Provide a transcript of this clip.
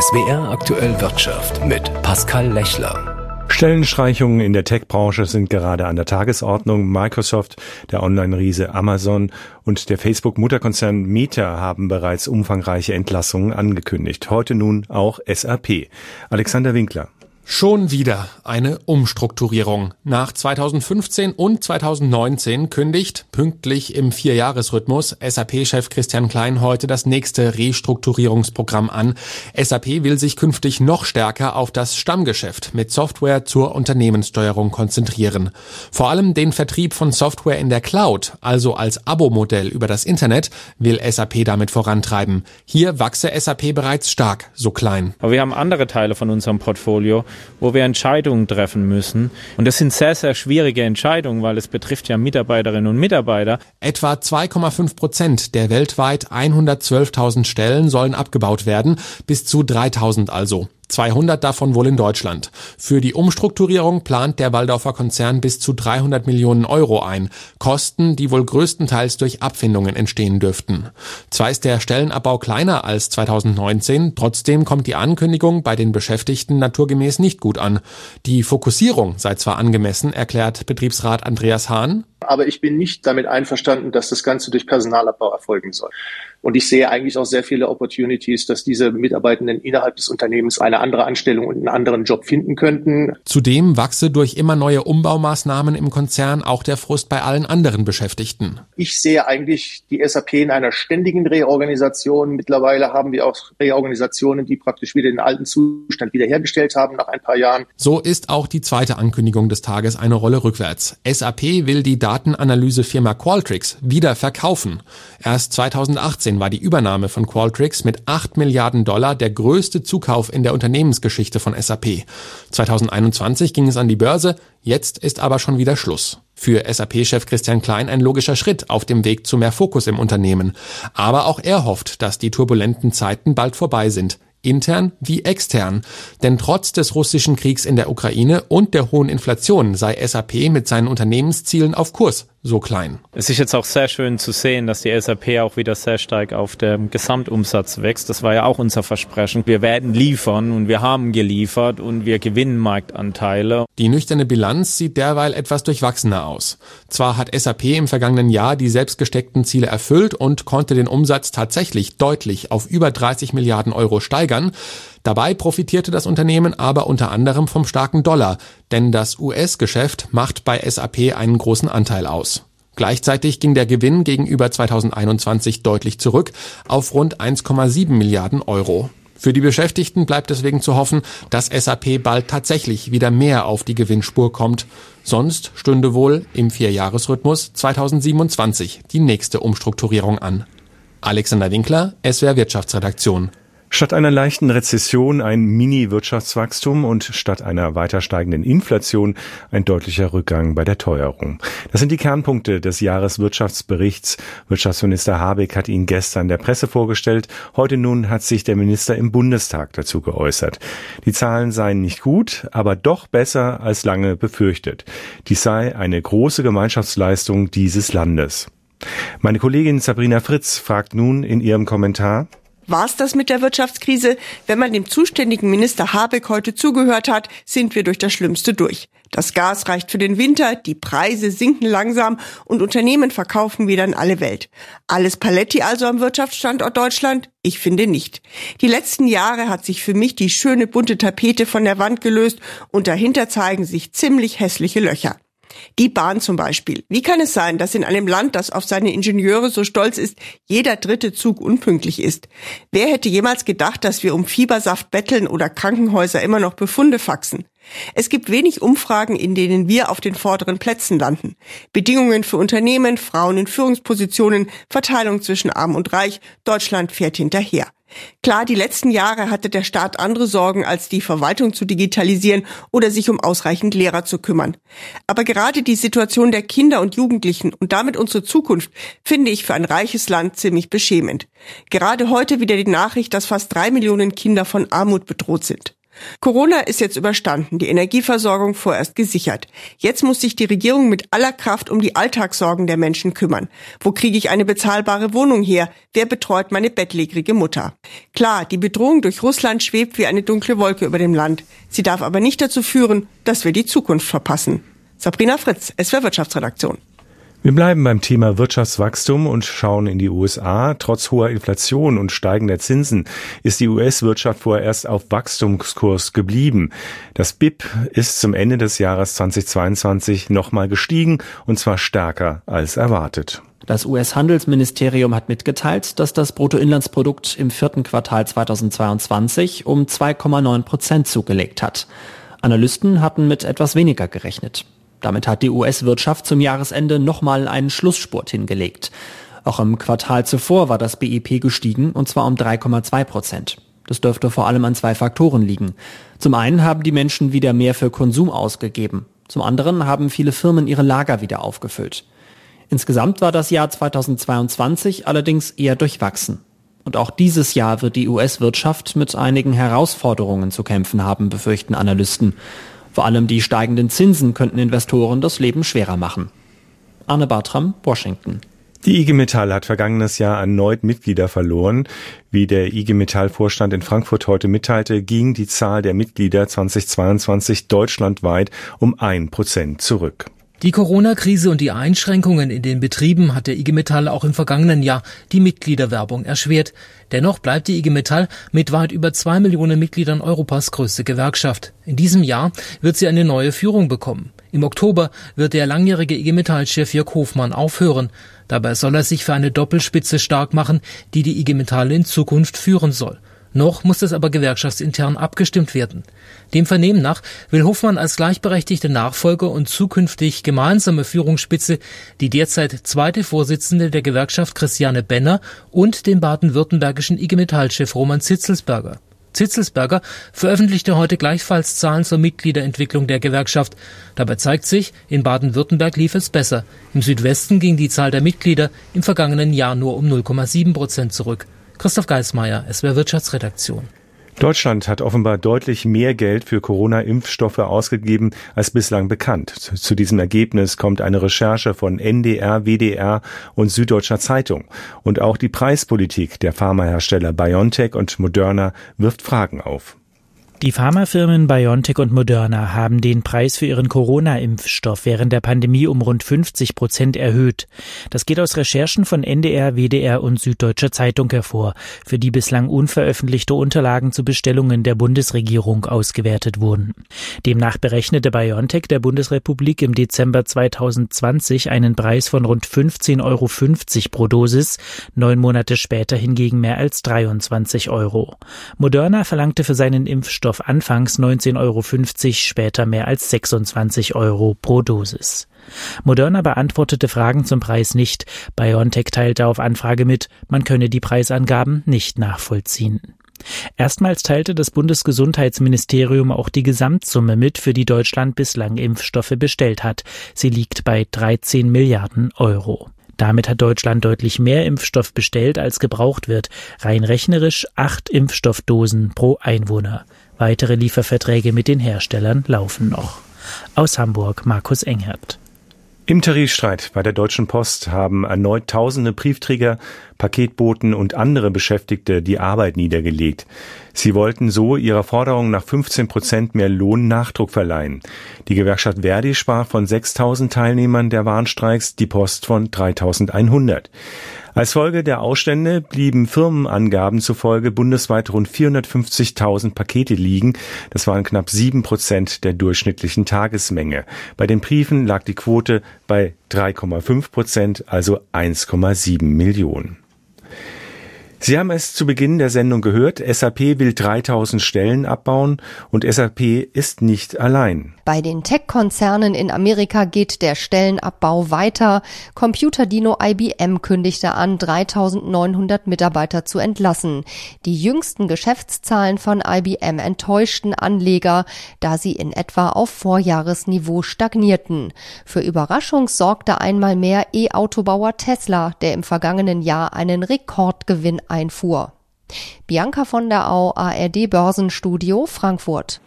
SWR aktuell Wirtschaft mit Pascal Lechler. Stellenstreichungen in der Tech-Branche sind gerade an der Tagesordnung. Microsoft, der Online-Riese Amazon und der Facebook-Mutterkonzern Meta haben bereits umfangreiche Entlassungen angekündigt. Heute nun auch SAP. Alexander Winkler. Schon wieder eine Umstrukturierung. Nach 2015 und 2019 kündigt pünktlich im Vierjahresrhythmus SAP-Chef Christian Klein heute das nächste Restrukturierungsprogramm an. SAP will sich künftig noch stärker auf das Stammgeschäft mit Software zur Unternehmenssteuerung konzentrieren. Vor allem den Vertrieb von Software in der Cloud, also als Abo-Modell über das Internet, will SAP damit vorantreiben. Hier wachse SAP bereits stark, so Klein. Aber wir haben andere Teile von unserem Portfolio, wo wir Entscheidungen treffen müssen. Und das sind sehr, sehr schwierige Entscheidungen, weil es betrifft ja Mitarbeiterinnen und Mitarbeiter. Etwa 2,5 Prozent der weltweit 112.000 Stellen sollen abgebaut werden, bis zu 3.000 also. 200 davon wohl in Deutschland. Für die Umstrukturierung plant der Waldorfer Konzern bis zu 300 Millionen Euro ein. Kosten, die wohl größtenteils durch Abfindungen entstehen dürften. Zwar ist der Stellenabbau kleiner als 2019, trotzdem kommt die Ankündigung bei den Beschäftigten naturgemäß nicht gut an. Die Fokussierung sei zwar angemessen, erklärt Betriebsrat Andreas Hahn, aber ich bin nicht damit einverstanden, dass das Ganze durch Personalabbau erfolgen soll. Und ich sehe eigentlich auch sehr viele Opportunities, dass diese Mitarbeitenden innerhalb des Unternehmens eine andere Anstellung und einen anderen Job finden könnten. Zudem wachse durch immer neue Umbaumaßnahmen im Konzern auch der Frust bei allen anderen Beschäftigten. Ich sehe eigentlich die SAP in einer ständigen Reorganisation. Mittlerweile haben wir auch Reorganisationen, die praktisch wieder den alten Zustand wiederhergestellt haben nach ein paar Jahren. So ist auch die zweite Ankündigung des Tages eine Rolle rückwärts. SAP will die Datenanalysefirma Qualtrics wieder verkaufen. Erst 2018 war die Übernahme von Qualtrics mit 8 Milliarden Dollar der größte Zukauf in der Unternehmensgeschichte von SAP. 2021 ging es an die Börse, jetzt ist aber schon wieder Schluss. Für SAP-Chef Christian Klein ein logischer Schritt auf dem Weg zu mehr Fokus im Unternehmen. Aber auch er hofft, dass die turbulenten Zeiten bald vorbei sind intern wie extern. Denn trotz des russischen Kriegs in der Ukraine und der hohen Inflation sei SAP mit seinen Unternehmenszielen auf Kurs, so klein. Es ist jetzt auch sehr schön zu sehen, dass die SAP auch wieder sehr stark auf dem Gesamtumsatz wächst. Das war ja auch unser Versprechen. Wir werden liefern und wir haben geliefert und wir gewinnen Marktanteile. Die nüchterne Bilanz sieht derweil etwas durchwachsener aus. Zwar hat SAP im vergangenen Jahr die selbstgesteckten Ziele erfüllt und konnte den Umsatz tatsächlich deutlich auf über 30 Milliarden Euro steigern. Dabei profitierte das Unternehmen aber unter anderem vom starken Dollar, denn das US-Geschäft macht bei SAP einen großen Anteil aus. Gleichzeitig ging der Gewinn gegenüber 2021 deutlich zurück auf rund 1,7 Milliarden Euro. Für die Beschäftigten bleibt deswegen zu hoffen, dass SAP bald tatsächlich wieder mehr auf die Gewinnspur kommt. Sonst stünde wohl im Vierjahresrhythmus 2027 die nächste Umstrukturierung an. Alexander Winkler, SWR Wirtschaftsredaktion. Statt einer leichten Rezession ein Mini-Wirtschaftswachstum und statt einer weiter steigenden Inflation ein deutlicher Rückgang bei der Teuerung. Das sind die Kernpunkte des Jahreswirtschaftsberichts. Wirtschaftsminister Habeck hat ihn gestern der Presse vorgestellt. Heute nun hat sich der Minister im Bundestag dazu geäußert. Die Zahlen seien nicht gut, aber doch besser als lange befürchtet. Dies sei eine große Gemeinschaftsleistung dieses Landes. Meine Kollegin Sabrina Fritz fragt nun in ihrem Kommentar, war es das mit der Wirtschaftskrise? Wenn man dem zuständigen Minister Habeck heute zugehört hat, sind wir durch das Schlimmste durch. Das Gas reicht für den Winter, die Preise sinken langsam und Unternehmen verkaufen wieder in alle Welt. Alles Paletti also am Wirtschaftsstandort Deutschland? Ich finde nicht. Die letzten Jahre hat sich für mich die schöne bunte Tapete von der Wand gelöst und dahinter zeigen sich ziemlich hässliche Löcher. Die Bahn zum Beispiel. Wie kann es sein, dass in einem Land, das auf seine Ingenieure so stolz ist, jeder dritte Zug unpünktlich ist? Wer hätte jemals gedacht, dass wir um Fiebersaft betteln oder Krankenhäuser immer noch Befunde faxen? Es gibt wenig Umfragen, in denen wir auf den vorderen Plätzen landen. Bedingungen für Unternehmen, Frauen in Führungspositionen, Verteilung zwischen Arm und Reich, Deutschland fährt hinterher. Klar, die letzten Jahre hatte der Staat andere Sorgen, als die Verwaltung zu digitalisieren oder sich um ausreichend Lehrer zu kümmern. Aber gerade die Situation der Kinder und Jugendlichen und damit unsere Zukunft finde ich für ein reiches Land ziemlich beschämend. Gerade heute wieder die Nachricht, dass fast drei Millionen Kinder von Armut bedroht sind. Corona ist jetzt überstanden, die Energieversorgung vorerst gesichert. Jetzt muss sich die Regierung mit aller Kraft um die Alltagssorgen der Menschen kümmern. Wo kriege ich eine bezahlbare Wohnung her? Wer betreut meine bettlägerige Mutter? Klar, die Bedrohung durch Russland schwebt wie eine dunkle Wolke über dem Land. Sie darf aber nicht dazu führen, dass wir die Zukunft verpassen. Sabrina Fritz, SWR Wirtschaftsredaktion. Wir bleiben beim Thema Wirtschaftswachstum und schauen in die USA. Trotz hoher Inflation und steigender Zinsen ist die US-Wirtschaft vorerst auf Wachstumskurs geblieben. Das BIP ist zum Ende des Jahres 2022 nochmal gestiegen und zwar stärker als erwartet. Das US-Handelsministerium hat mitgeteilt, dass das Bruttoinlandsprodukt im vierten Quartal 2022 um 2,9 Prozent zugelegt hat. Analysten hatten mit etwas weniger gerechnet. Damit hat die US-Wirtschaft zum Jahresende nochmal einen Schlussspurt hingelegt. Auch im Quartal zuvor war das BIP gestiegen, und zwar um 3,2 Prozent. Das dürfte vor allem an zwei Faktoren liegen. Zum einen haben die Menschen wieder mehr für Konsum ausgegeben. Zum anderen haben viele Firmen ihre Lager wieder aufgefüllt. Insgesamt war das Jahr 2022 allerdings eher durchwachsen. Und auch dieses Jahr wird die US-Wirtschaft mit einigen Herausforderungen zu kämpfen haben, befürchten Analysten. Vor allem die steigenden Zinsen könnten Investoren das Leben schwerer machen. Arne Bartram, Washington. Die IG Metall hat vergangenes Jahr erneut Mitglieder verloren. Wie der IG Metall Vorstand in Frankfurt heute mitteilte, ging die Zahl der Mitglieder 2022 deutschlandweit um ein Prozent zurück. Die Corona-Krise und die Einschränkungen in den Betrieben hat der IG Metall auch im vergangenen Jahr die Mitgliederwerbung erschwert. Dennoch bleibt die IG Metall mit weit über zwei Millionen Mitgliedern Europas größte Gewerkschaft. In diesem Jahr wird sie eine neue Führung bekommen. Im Oktober wird der langjährige IG Metall-Chef Jörg Hofmann aufhören. Dabei soll er sich für eine Doppelspitze stark machen, die die IG Metall in Zukunft führen soll. Noch muss das aber gewerkschaftsintern abgestimmt werden. Dem Vernehmen nach will Hofmann als gleichberechtigte Nachfolger und zukünftig gemeinsame Führungsspitze die derzeit zweite Vorsitzende der Gewerkschaft Christiane Benner und den baden-württembergischen IG Metall-Chef Roman Zitzelsberger. Zitzelsberger veröffentlichte heute gleichfalls Zahlen zur Mitgliederentwicklung der Gewerkschaft. Dabei zeigt sich, in Baden-Württemberg lief es besser. Im Südwesten ging die Zahl der Mitglieder im vergangenen Jahr nur um 0,7 Prozent zurück. Christoph Geismeier, SWR Wirtschaftsredaktion. Deutschland hat offenbar deutlich mehr Geld für Corona-Impfstoffe ausgegeben als bislang bekannt. Zu diesem Ergebnis kommt eine Recherche von NDR, WDR und Süddeutscher Zeitung. Und auch die Preispolitik der Pharmahersteller BioNTech und Moderna wirft Fragen auf. Die Pharmafirmen BioNTech und Moderna haben den Preis für ihren Corona-Impfstoff während der Pandemie um rund 50 Prozent erhöht. Das geht aus Recherchen von NDR, WDR und Süddeutscher Zeitung hervor, für die bislang unveröffentlichte Unterlagen zu Bestellungen der Bundesregierung ausgewertet wurden. Demnach berechnete BioNTech der Bundesrepublik im Dezember 2020 einen Preis von rund 15,50 Euro pro Dosis, neun Monate später hingegen mehr als 23 Euro. Moderna verlangte für seinen Impfstoff Impfstoff anfangs 19,50 Euro, später mehr als 26 Euro pro Dosis. Moderna beantwortete Fragen zum Preis nicht. BioNTech teilte auf Anfrage mit, man könne die Preisangaben nicht nachvollziehen. Erstmals teilte das Bundesgesundheitsministerium auch die Gesamtsumme mit, für die Deutschland bislang Impfstoffe bestellt hat. Sie liegt bei 13 Milliarden Euro. Damit hat Deutschland deutlich mehr Impfstoff bestellt, als gebraucht wird. Rein rechnerisch acht Impfstoffdosen pro Einwohner. Weitere Lieferverträge mit den Herstellern laufen noch. Aus Hamburg Markus Engert. Im Tarifstreit bei der Deutschen Post haben erneut tausende Briefträger, Paketboten und andere Beschäftigte die Arbeit niedergelegt. Sie wollten so ihrer Forderung nach 15 Prozent mehr Lohn Nachdruck verleihen. Die Gewerkschaft Verdi sprach von 6000 Teilnehmern der Warnstreiks, die Post von 3100. Als Folge der Ausstände blieben Firmenangaben zufolge bundesweit rund 450.000 Pakete liegen. Das waren knapp sieben Prozent der durchschnittlichen Tagesmenge. Bei den Briefen lag die Quote bei 3,5 Prozent, also 1,7 Millionen. Sie haben es zu Beginn der Sendung gehört, SAP will 3000 Stellen abbauen und SAP ist nicht allein. Bei den Tech-Konzernen in Amerika geht der Stellenabbau weiter. Computerdino IBM kündigte an, 3900 Mitarbeiter zu entlassen. Die jüngsten Geschäftszahlen von IBM enttäuschten Anleger, da sie in etwa auf Vorjahresniveau stagnierten. Für Überraschung sorgte einmal mehr E-Autobauer Tesla, der im vergangenen Jahr einen Rekordgewinn einfuhr. Bianca von der Au, ARD Börsenstudio Frankfurt.